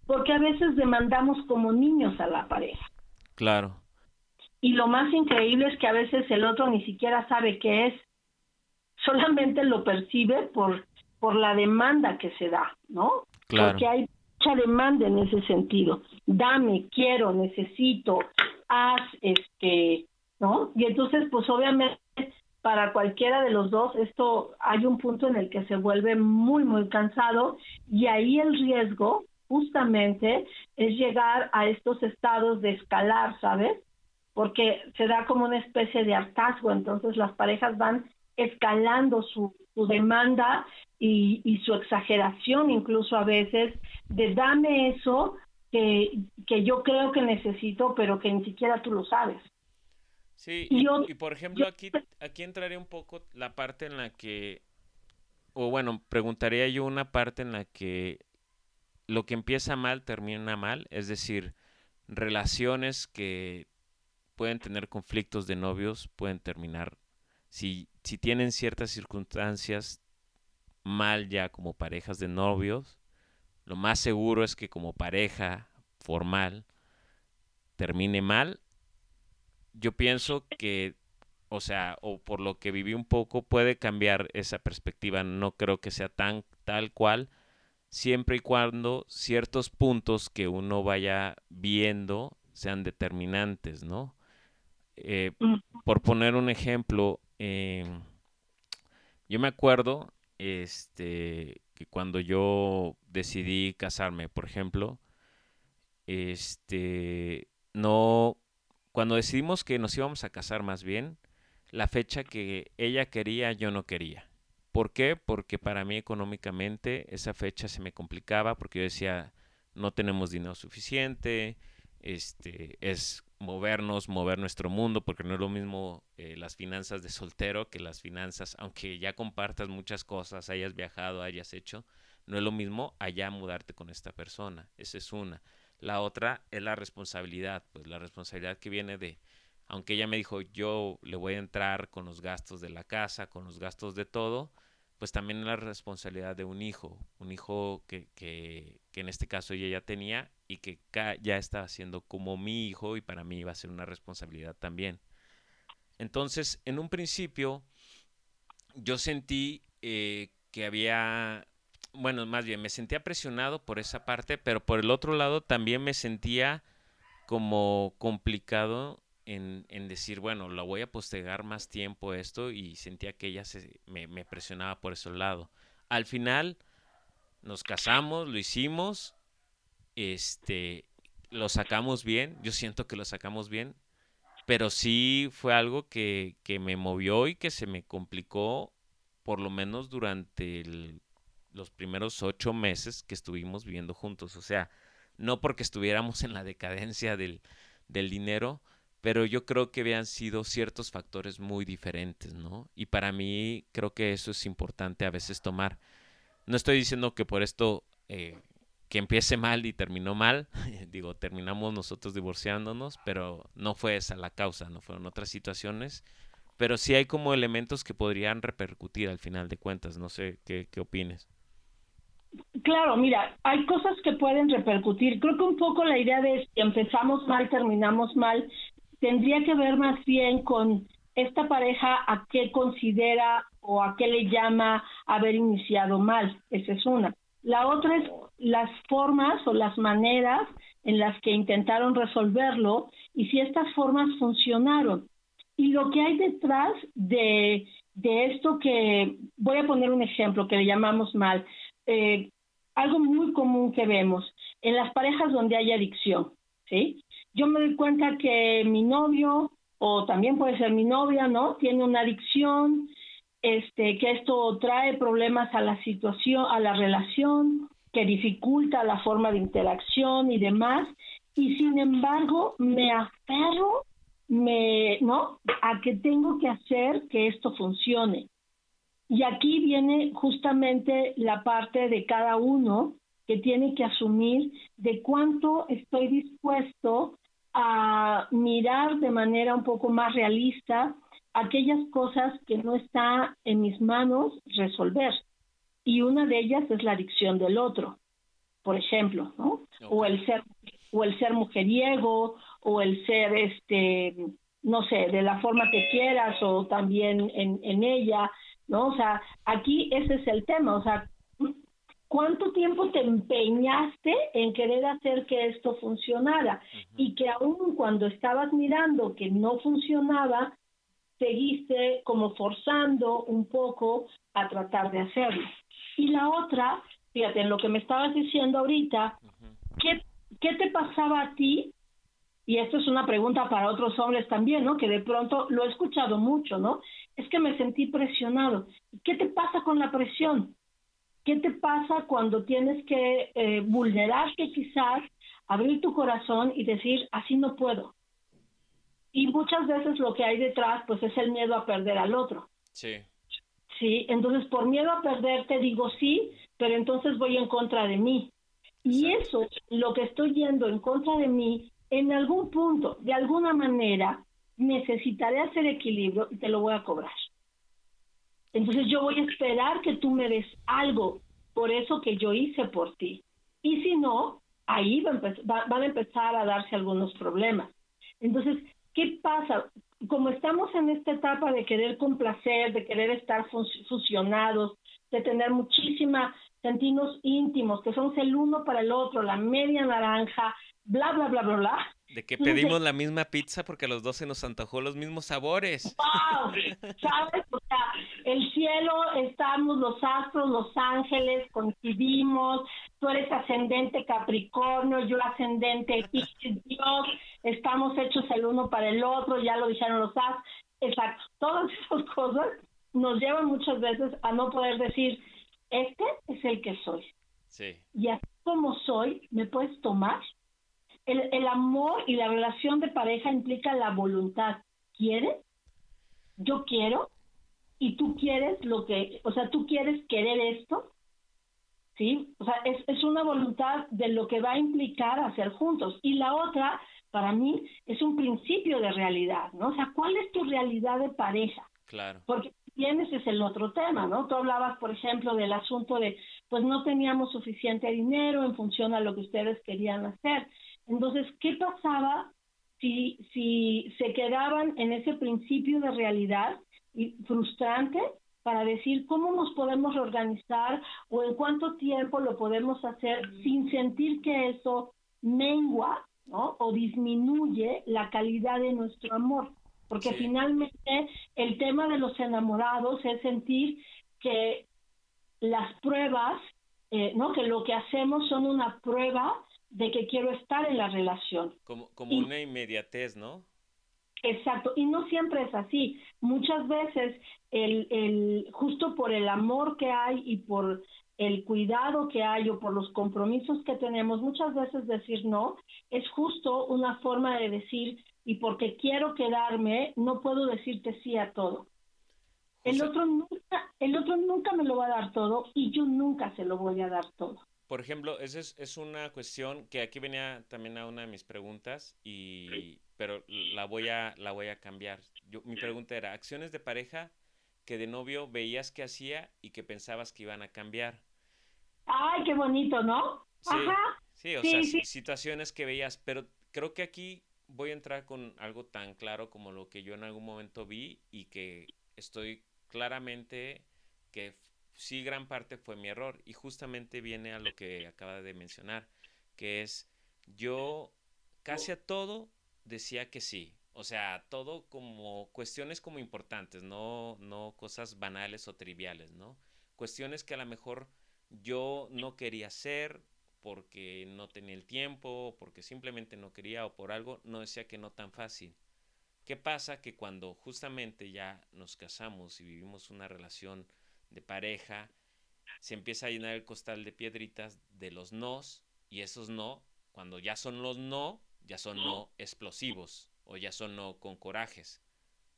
Porque a veces demandamos como niños a la pareja. Claro. Y lo más increíble es que a veces el otro ni siquiera sabe qué es. Solamente lo percibe por, por la demanda que se da, ¿no? Claro. Porque hay mucha demanda en ese sentido. Dame, quiero, necesito, haz, este, ¿no? Y entonces, pues obviamente para cualquiera de los dos, esto hay un punto en el que se vuelve muy, muy cansado y ahí el riesgo justamente es llegar a estos estados de escalar, ¿sabes? Porque se da como una especie de hartazgo, entonces las parejas van escalando su, su demanda y, su exageración incluso a veces de dame eso que, que yo creo que necesito, pero que ni siquiera tú lo sabes. Sí, y, por ejemplo, aquí, aquí entraría un poco la parte en la que, o bueno, preguntaría yo una parte en la que lo que empieza mal termina mal, es decir, relaciones que pueden tener conflictos de novios pueden terminar si, si tienen ciertas circunstancias mal ya como parejas de novios, lo más seguro es que como pareja formal termine mal. Yo pienso que, o sea, o por lo que viví un poco, puede cambiar esa perspectiva. No creo que sea tan tal cual, siempre y cuando ciertos puntos que uno vaya viendo sean determinantes, ¿no? Eh, por poner un ejemplo, em, yo me acuerdo este, que cuando yo decidí casarme, por ejemplo, este, no, cuando decidimos que nos íbamos a casar más bien, la fecha que ella quería, yo no quería. ¿Por qué? Porque para mí económicamente esa fecha se me complicaba porque yo decía, no tenemos dinero suficiente, este, es movernos, mover nuestro mundo, porque no es lo mismo eh, las finanzas de soltero que las finanzas, aunque ya compartas muchas cosas, hayas viajado, hayas hecho, no es lo mismo allá mudarte con esta persona. Esa es una. La otra es la responsabilidad, pues la responsabilidad que viene de, aunque ella me dijo, yo le voy a entrar con los gastos de la casa, con los gastos de todo, pues también la responsabilidad de un hijo, un hijo que, que, en este caso ella ya tenía y que ya estaba siendo como mi hijo y para mí iba a ser una responsabilidad también. Entonces, en un principio, yo sentí eh, que había, bueno, más bien, me sentía presionado por esa parte, pero por el otro lado también me sentía como complicado en, en decir, bueno, lo voy a postergar más tiempo esto y sentía que ella se, me, presionaba por ese lado. Al final, nos casamos, lo hicimos este, lo sacamos bien, yo siento que lo sacamos bien, pero sí fue algo que, que me movió y que se me complicó por lo menos durante los primeros ocho meses que estuvimos viviendo juntos. O sea, no porque estuviéramos en la decadencia del, del dinero, pero yo creo que habían sido ciertos factores muy diferentes, ¿no? Y para mí creo que eso es importante a veces tomar. No estoy diciendo que por esto eh, que empiece mal y terminó mal. Digo, terminamos nosotros divorciándonos, pero no fue esa la causa, no fueron otras situaciones. Pero sí hay como elementos que podrían repercutir al final de cuentas. No sé qué, qué opines. Claro, mira, hay cosas que pueden repercutir. Creo que un poco la idea de si empezamos mal, terminamos mal, tendría que ver más bien con esta pareja a qué considera o a qué le llama haber iniciado mal. Esa es una. La otra es las formas o las maneras en las que intentaron resolverlo y si estas formas funcionaron. Y lo que hay detrás de, esto que, voy a poner un ejemplo que le llamamos mal, eh, algo muy común que vemos en las parejas donde hay adicción, ¿sí? Yo me doy cuenta que mi novio, o también puede ser mi novia, ¿no? Tiene una adicción, este, que esto trae problemas a la situación, a la relación, que dificulta la forma de interacción y demás, y sin embargo me aferro me, ¿no? a que tengo que hacer que esto funcione. Y aquí viene justamente la parte de cada uno que tiene que asumir de cuánto estoy dispuesto a mirar de manera un poco más realista aquellas cosas que no está en mis manos resolver. Y una de ellas es la adicción del otro, por ejemplo, ¿no? O el ser o el ser mujeriego o el ser este no sé, de la forma que quieras o también en, en ella, ¿no? O sea, aquí ese es el tema, o sea, ¿cuánto tiempo te empeñaste en querer hacer que esto funcionara? Y que aún cuando estabas mirando que no funcionaba, seguiste como forzando un poco a tratar de hacerlo. Y la otra, fíjate, en lo que me estabas diciendo ahorita, ¿qué, ¿qué te pasaba a ti? Y esto es una pregunta para otros hombres también, ¿no? Que de pronto lo he escuchado mucho, ¿no? Es que me sentí presionado. ¿Qué te pasa con la presión? ¿Qué te pasa cuando tienes que eh, vulnerarte quizás, abrir tu corazón y decir, así no puedo? Y muchas veces lo que hay detrás, pues es el miedo a perder al otro. Sí. Sí, entonces por miedo a perderte digo sí, pero entonces voy en contra de mí. Y eso, lo que estoy yendo en contra de mí, en algún punto, de alguna manera, necesitaré hacer equilibrio y te lo voy a cobrar. Entonces yo voy a esperar que tú me des algo por eso que yo hice por ti. Y si no, ahí van a empezar a darse algunos problemas. Entonces, ¿qué pasa? Como estamos en esta etapa de querer complacer, de querer estar fusionados, de tener muchísima sentirnos íntimos, que somos el uno para el otro, la media naranja, bla, bla, bla, bla, bla. De que pedimos la misma pizza porque a los dos se nos antojó los mismos sabores. ¡Wow! ¿Sabes? O sea, el cielo, estamos los astros, los ángeles, coincidimos, tú eres ascendente Capricornio, yo ascendente Dios, estamos hechos el uno para el otro, ya lo dijeron los astros. Exacto, todas esas cosas nos llevan muchas veces a no poder decir, este es el que soy. Sí. Y así como soy, me puedes tomar. El, el amor y la relación de pareja implica la voluntad. ¿Quieres? Yo quiero. Y tú quieres lo que, o sea, tú quieres querer esto. ¿Sí? O sea, es, es una voluntad de lo que va a implicar hacer juntos. Y la otra, para mí, es un principio de realidad, ¿no? O sea, ¿cuál es tu realidad de pareja? Claro. Porque bien ese es el otro tema, ¿no? Tú hablabas, por ejemplo, del asunto de, pues no teníamos suficiente dinero en función a lo que ustedes querían hacer. Entonces, ¿qué pasaba si, si se quedaban en ese principio de realidad y frustrante para decir cómo nos podemos reorganizar o en cuánto tiempo lo podemos hacer sin sentir que eso mengua, ¿no? O disminuye la calidad de nuestro amor porque finalmente el tema de los enamorados es sentir que las pruebas, eh, ¿no? Que lo que hacemos son una prueba de que quiero estar en la relación. Como, como una inmediatez, ¿no? Exacto, y no siempre es así. Muchas veces, el, el, justo por el amor que hay y por el cuidado que hay o por los compromisos que tenemos, muchas veces decir no es justo una forma de decir, y porque quiero quedarme, no puedo decirte sí a todo. El otro, nunca, el otro nunca me lo va a dar todo y yo nunca se lo voy a dar todo. Por ejemplo, esa es, es una cuestión que aquí venía también a una de mis preguntas, y, pero la voy a, la voy a cambiar. Yo, mi pregunta era, acciones de pareja que de novio veías que hacía y que pensabas que iban a cambiar. Ay, qué bonito, ¿no? Sí, Ajá. sí o sea, situaciones que veías, pero creo que aquí voy a entrar con algo tan claro como lo que yo en algún momento vi y que estoy claramente que sí gran parte fue mi error y justamente viene a lo que acaba de mencionar, que es yo casi a todo decía que sí. O sea, todo como cuestiones como importantes, no, no cosas banales o triviales, ¿no? Cuestiones que a lo mejor yo no quería hacer, porque no tenía el tiempo, porque simplemente no quería o por algo, no decía que no tan fácil. ¿Qué pasa? Que cuando justamente ya nos casamos y vivimos una relación de pareja, se empieza a llenar el costal de piedritas de los nos y esos no, cuando ya son los no, ya son no explosivos o ya son no con corajes,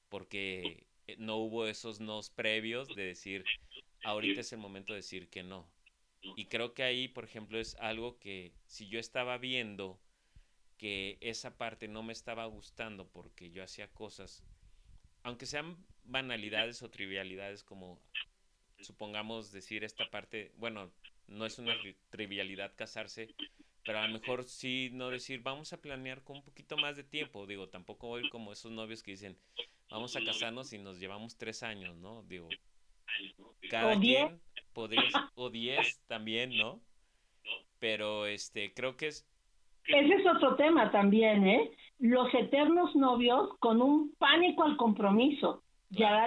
porque eh, no hubo esos nos previos de decir, ahorita es el momento de decir que no. Y creo que ahí, por ejemplo, es algo que si yo estaba viendo que esa parte no me estaba gustando porque yo hacía cosas, aunque sean banalidades o trivialidades como supongamos decir esta parte, bueno, no es una trivialidad casarse, pero a lo mejor sí no decir, vamos a planear con un poquito más de tiempo, digo, tampoco voy como esos novios que dicen, vamos a casarnos y nos llevamos tres años, ¿no? Digo, cada quien podría, o 10 también, ¿no? Pero este, creo que es... Ese es otro tema también, ¿eh? Los eternos novios con un pánico al compromiso, ya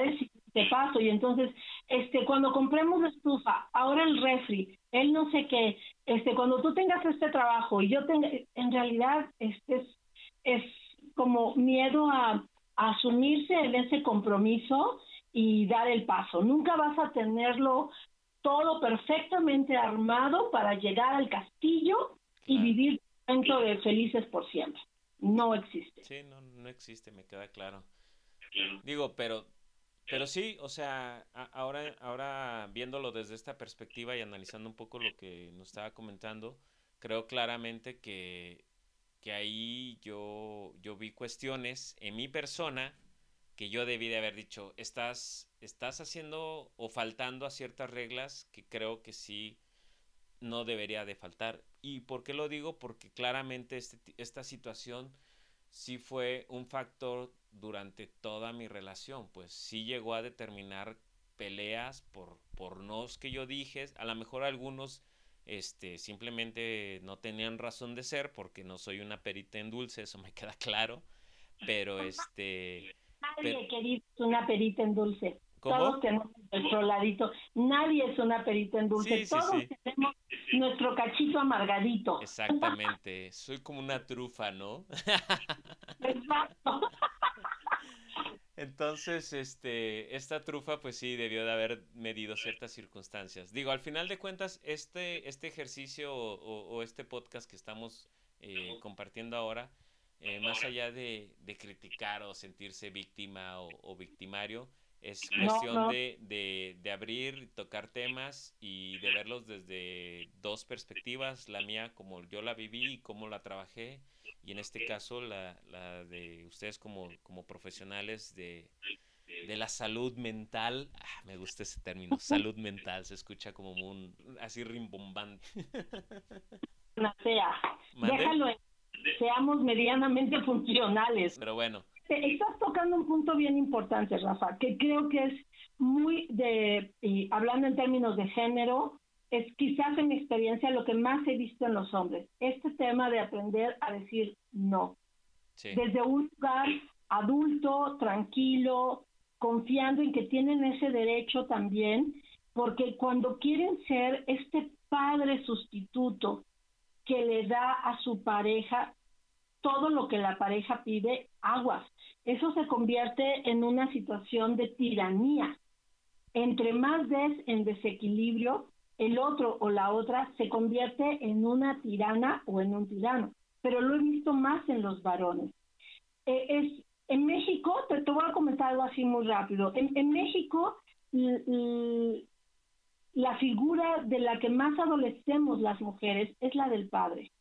siguiente paso. Y entonces, este, cuando compremos la estufa, ahora el refri, él no sé qué, este, cuando tú tengas este trabajo y yo tenga, en realidad, este es, es como miedo a, a asumirse en ese compromiso y dar el paso. Nunca vas a tenerlo todo perfectamente armado para llegar al castillo y vivir dentro de felices por siempre. No existe. Sí, no, no existe, me queda claro. Digo, pero pero sí, o sea, ahora, ahora viéndolo desde esta perspectiva y analizando un poco lo que nos estaba comentando, creo claramente que, que ahí yo, yo vi cuestiones en mi persona que yo debí de haber dicho, estás, estás haciendo o faltando a ciertas reglas que creo que sí no debería de faltar. ¿Y por qué lo digo? Porque claramente este, esta situación sí fue un factor durante toda mi relación, pues sí llegó a determinar peleas por, por nos que yo dije, a lo mejor algunos este, simplemente no tenían razón de ser porque no soy una perita en dulce, eso me queda claro, pero este Nadie, querido, es una perita en dulce. Todos tenemos nuestro ladito. Nadie es una perita en dulce. Todos tenemos nuestro cachito amargadito. Exactamente. Soy como una trufa, ¿no? Exacto. Entonces, este, esta trufa, pues sí, debió de haber medido ciertas circunstancias. Digo, al final de cuentas, este, este ejercicio o, este podcast que estamos eh, compartiendo ahora, eh, más allá de, criticar o sentirse víctima o, victimario, es cuestión De, de, de, abrir, tocar temas y de verlos desde dos perspectivas, la mía como yo la viví y cómo la trabajé, y en este caso la, la de ustedes como, como profesionales de, de la salud mental. Ah, me gusta ese término, salud mental, se escucha como un así rimbombante. sea, déjalo seamos medianamente funcionales. Pero bueno. Estás tocando un punto bien importante, Rafa, que creo que es muy de, hablando en términos de género, es quizás en mi experiencia lo que más he visto en los hombres. Este tema de aprender a decir no. Desde un lugar adulto, tranquilo, confiando en que tienen ese derecho también, porque cuando quieren ser este padre sustituto que le da a su pareja todo lo que la pareja pide, aguas. Eso se convierte en una situación de tiranía. Entre más des en desequilibrio, el otro o la otra se convierte en una tirana o en un tirano. Pero lo he visto más en los varones. Eh, es, en México, te, voy a comentar algo así muy rápido. En, en México, la figura de la que más adolecemos las mujeres es la del padre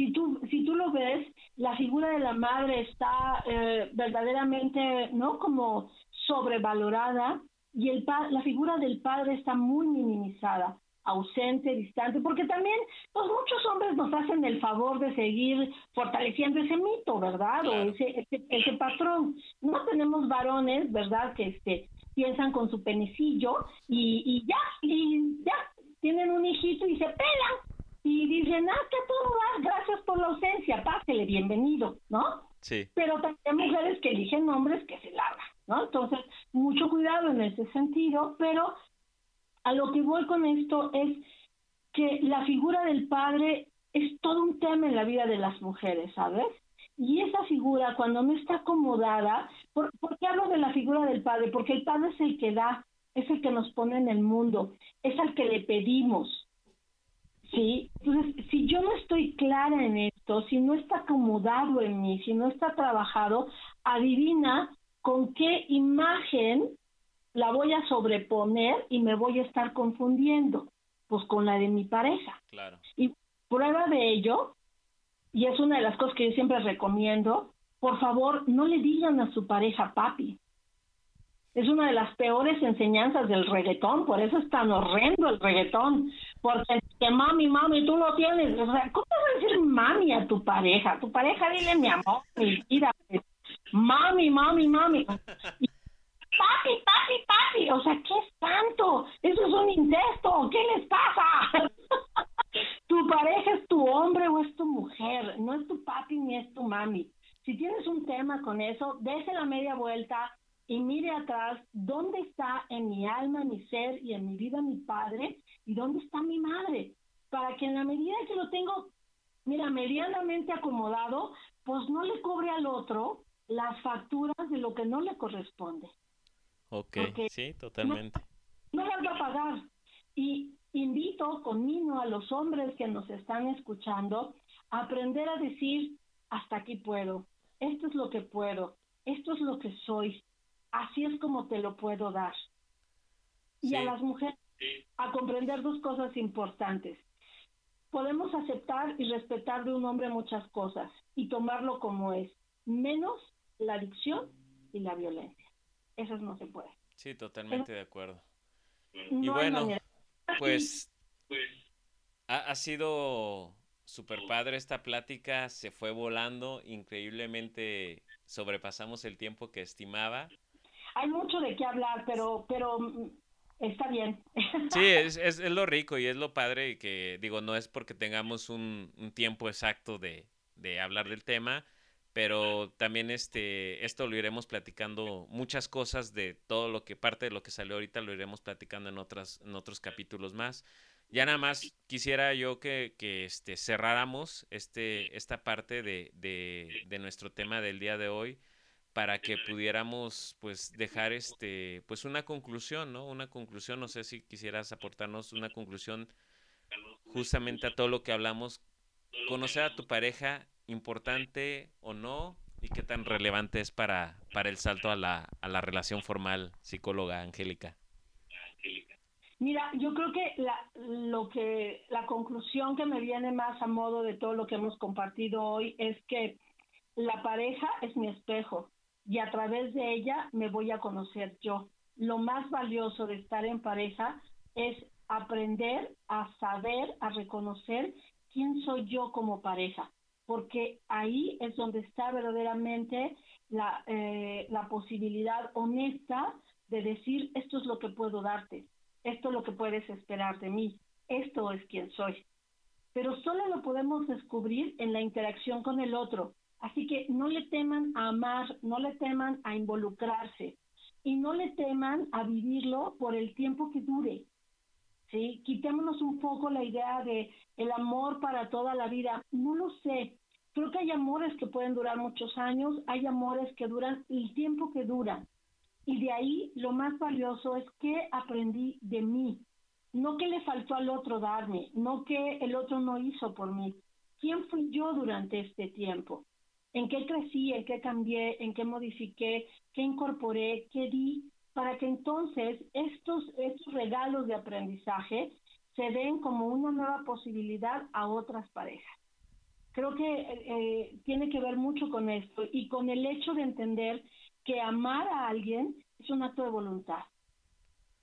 si tú, si tú lo ves, la figura de la madre está eh, verdaderamente, ¿no? Como sobrevalorada y el la figura del padre está muy minimizada, ausente, distante, porque también, pues muchos hombres nos hacen el favor de seguir fortaleciendo ese mito, ¿verdad? O ese, ese, ese patrón. No tenemos varones, ¿verdad? Que este piensan con su penecillo y, y ya, y ya, tienen un hijito y se pelan y dicen, ah, que todo gracias por la ausencia, pásele, bienvenido, ¿no? Sí. Pero también mujeres que eligen hombres que se largan, ¿no? Entonces, mucho cuidado en ese sentido, pero a lo que voy con esto es que la figura del padre es todo un tema en la vida de las mujeres, ¿sabes? Y esa figura, cuando no está acomodada, ¿por, ¿por qué hablo de la figura del padre? Porque el padre es el que da, es el que nos pone en el mundo, es al que le pedimos, ¿sí? Entonces, si yo no estoy clara en esto, si no está acomodado en mí, si no está trabajado, adivina con qué imagen la voy a sobreponer y me voy a estar confundiendo, pues con la de mi pareja. Claro. Y prueba de ello, y es una de las cosas que yo siempre recomiendo, por favor, no le digan a su pareja papi. Es una de las peores enseñanzas del reggaetón, por eso es tan horrendo el reggaetón, porque que mami, mami, tú lo tienes. O sea, ¿cómo vas a decir mami a tu pareja? Tu pareja dile mi amor, mi vida. Mami, mami, mami. papi, papi, papi. O sea, ¿qué es tanto? Eso es un incesto. ¿Qué les pasa? tu pareja es tu hombre o es tu mujer. No es tu papi ni es tu mami. Si tienes un tema con eso, dése la media vuelta y mire atrás dónde está en mi alma, mi ser y en mi vida mi padre y dónde está mi madre. Para que en la medida que lo tengo, mira, medianamente acomodado, pues no le cobre al otro las facturas de lo que no le corresponde. Ok, sí, totalmente. No, las va a pagar. Y invito conmigo a los hombres que nos están escuchando a aprender a decir, hasta aquí puedo, esto es lo que puedo, esto es lo que soy, así es como te lo puedo dar. Y a las mujeres a comprender dos cosas importantes. Podemos aceptar y respetar de un hombre muchas cosas y tomarlo como es, menos la adicción y la violencia. Eso no se puede. Sí, totalmente de acuerdo. y bueno, pues ha, ha sido super padre esta plática, se fue volando, increíblemente sobrepasamos el tiempo que estimaba. Hay mucho de qué hablar, pero, pero está bien. Sí, es, es, lo rico y es lo padre que, digo, no es porque tengamos un, un tiempo exacto de, de, hablar del tema, pero también este, esto lo iremos platicando, muchas cosas de todo lo que, parte de lo que salió ahorita, lo iremos platicando en, otras, en otros capítulos más. Ya nada más quisiera yo que, que este, cerráramos este, esta parte de, de, nuestro tema del día de hoy para que pudiéramos pues dejar este pues una conclusión, ¿no? Una conclusión, no sé si quisieras aportarnos una conclusión justamente a todo lo que hablamos. Conocer a tu pareja, importante o no, y qué tan relevante es para, para el salto a la, a la relación formal, psicóloga Angélica. Mira, yo creo que la, lo que la conclusión que me viene más a modo de todo lo que hemos compartido hoy es que la pareja es mi espejo y a través de ella me voy a conocer yo. Lo más valioso de estar en pareja es aprender a saber, a reconocer quién soy yo como pareja, porque ahí es donde está verdaderamente la, eh, la posibilidad honesta de decir esto es lo que puedo darte, esto es lo que puedes esperar de mí, esto es quien soy. Pero solo lo podemos descubrir en la interacción con el otro. Así que no le teman a amar, no le teman a involucrarse y no le teman a vivirlo por el tiempo que dure. ¿Sí? Quitémonos un poco la idea de el amor para toda la vida. No lo sé. Creo que hay amores que pueden durar muchos años, hay amores que duran el tiempo que duran. Y de ahí lo más valioso es que aprendí de mí, no que le faltó al otro darme, no que el otro no hizo por mí. ¿Quién fui yo durante este tiempo? ¿En qué crecí? ¿En qué cambié? ¿En qué modifiqué? ¿Qué incorporé? ¿Qué di? Para que entonces estos, estos regalos de aprendizaje se den como una nueva posibilidad a otras parejas. Creo que eh, tiene que ver mucho con esto y con el hecho de entender que amar a alguien es un acto de voluntad.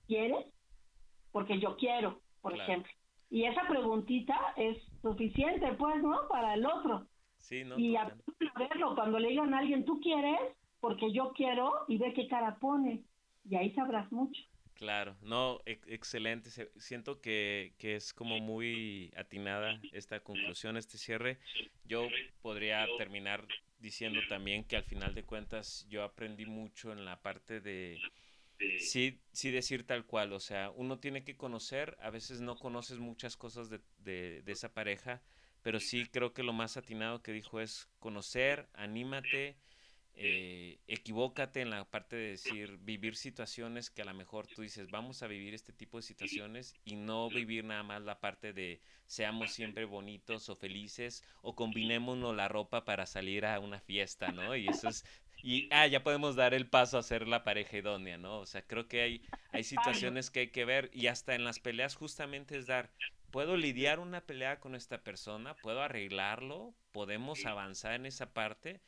¿Quieres? Porque yo quiero, por ejemplo. Y esa preguntita es suficiente, pues, ¿no? Para el otro. Sí, no, y a verlo, cuando le digan a alguien, tú quieres, porque yo quiero, y ve qué cara pone. Y ahí sabrás mucho. Claro, no, excelente. Siento que, que, es como muy atinada esta conclusión, este cierre. Yo podría terminar diciendo también que al final de cuentas yo aprendí mucho en la parte de sí, sí decir tal cual, o sea, uno tiene que conocer, a veces no conoces muchas cosas de, de, de esa pareja, pero sí creo que lo más atinado que dijo es conocer, anímate, eh, equivócate en la parte de decir, vivir situaciones que a lo mejor tú dices, vamos a vivir este tipo de situaciones y no vivir nada más la parte de seamos siempre bonitos o felices o combinémonos la ropa para salir a una fiesta, ¿no? Y eso es, y ah, ya podemos dar el paso a ser la pareja idónea, ¿no? O sea, creo que hay, hay situaciones que hay que ver y hasta en las peleas justamente es dar, ¿puedo lidiar una pelea con esta persona? ¿Puedo arreglarlo? ¿Podemos avanzar en esa parte?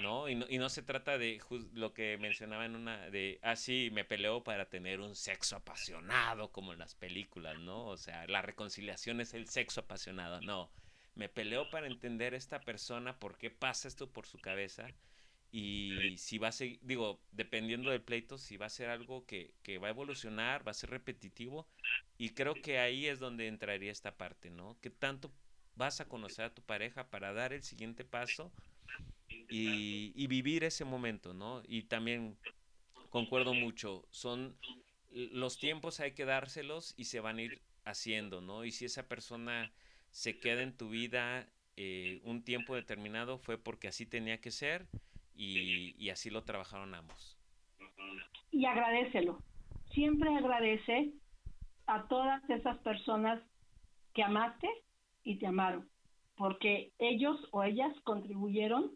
¿no? Y, ¿no? y no se trata de lo que mencionaba en una de, ah, sí, me peleo para tener un sexo apasionado como en las películas, ¿no? O sea, la reconciliación es el sexo apasionado, no. Me peleo para entender esta persona, por qué pasa esto por su cabeza y si va a ser, digo, dependiendo del pleito, si va a ser algo que, que va a evolucionar, va a ser repetitivo y creo que ahí es donde entraría esta parte, ¿no? Que tanto vas a conocer a tu pareja para dar el siguiente paso y, y vivir ese momento, ¿no? Y también concuerdo mucho, son los tiempos hay que dárselos y se van a ir haciendo, ¿no? Y si esa persona se queda en tu vida eh, un tiempo determinado fue porque así tenía que ser y, y, así lo trabajaron ambos. Y agradecelo. Siempre agradece a todas esas personas que amaste y te amaron, porque ellos o ellas contribuyeron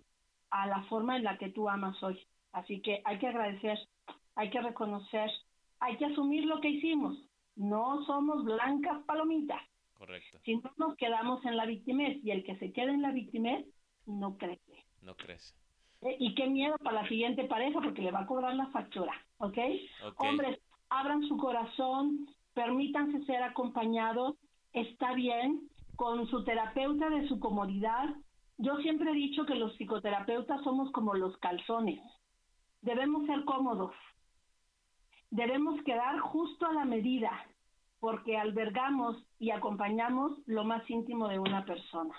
a la forma en la que tú amas hoy. Así que hay que agradecer, hay que reconocer, hay que asumir lo que hicimos. No somos blancas palomitas. Correcto. Si no nos quedamos en la victimez y el que se queda en la victimez no crece. No crece. Eh, y qué miedo para la siguiente pareja porque le va a cobrar la factura, ¿ok? Hombres, abran su corazón, permítanse ser acompañados, está bien, con su terapeuta de su comodidad. Yo siempre he dicho que los psicoterapeutas somos como los calzones. Debemos ser cómodos. Debemos quedar justo a la medida, porque albergamos y acompañamos lo más íntimo de una persona.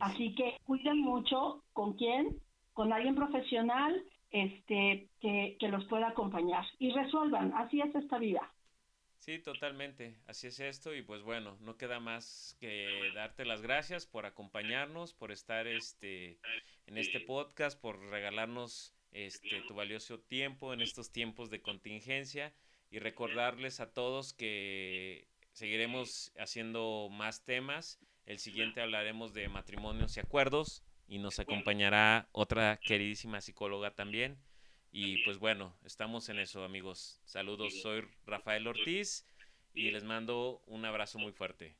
Así que cuiden mucho con quién, con alguien profesional este, que, que los pueda acompañar y resuelvan. Así es esta vida. Sí, totalmente. Así es esto y pues bueno, no queda más que darte las gracias por acompañarnos, por estar este en este podcast, por regalarnos este tu valioso tiempo en estos tiempos de contingencia y recordarles a todos que seguiremos haciendo más temas. El siguiente hablaremos de matrimonios y acuerdos y nos acompañará otra queridísima psicóloga también. Y pues bueno, estamos en eso, amigos. Saludos, soy Rafael Ortiz y les mando un abrazo muy fuerte.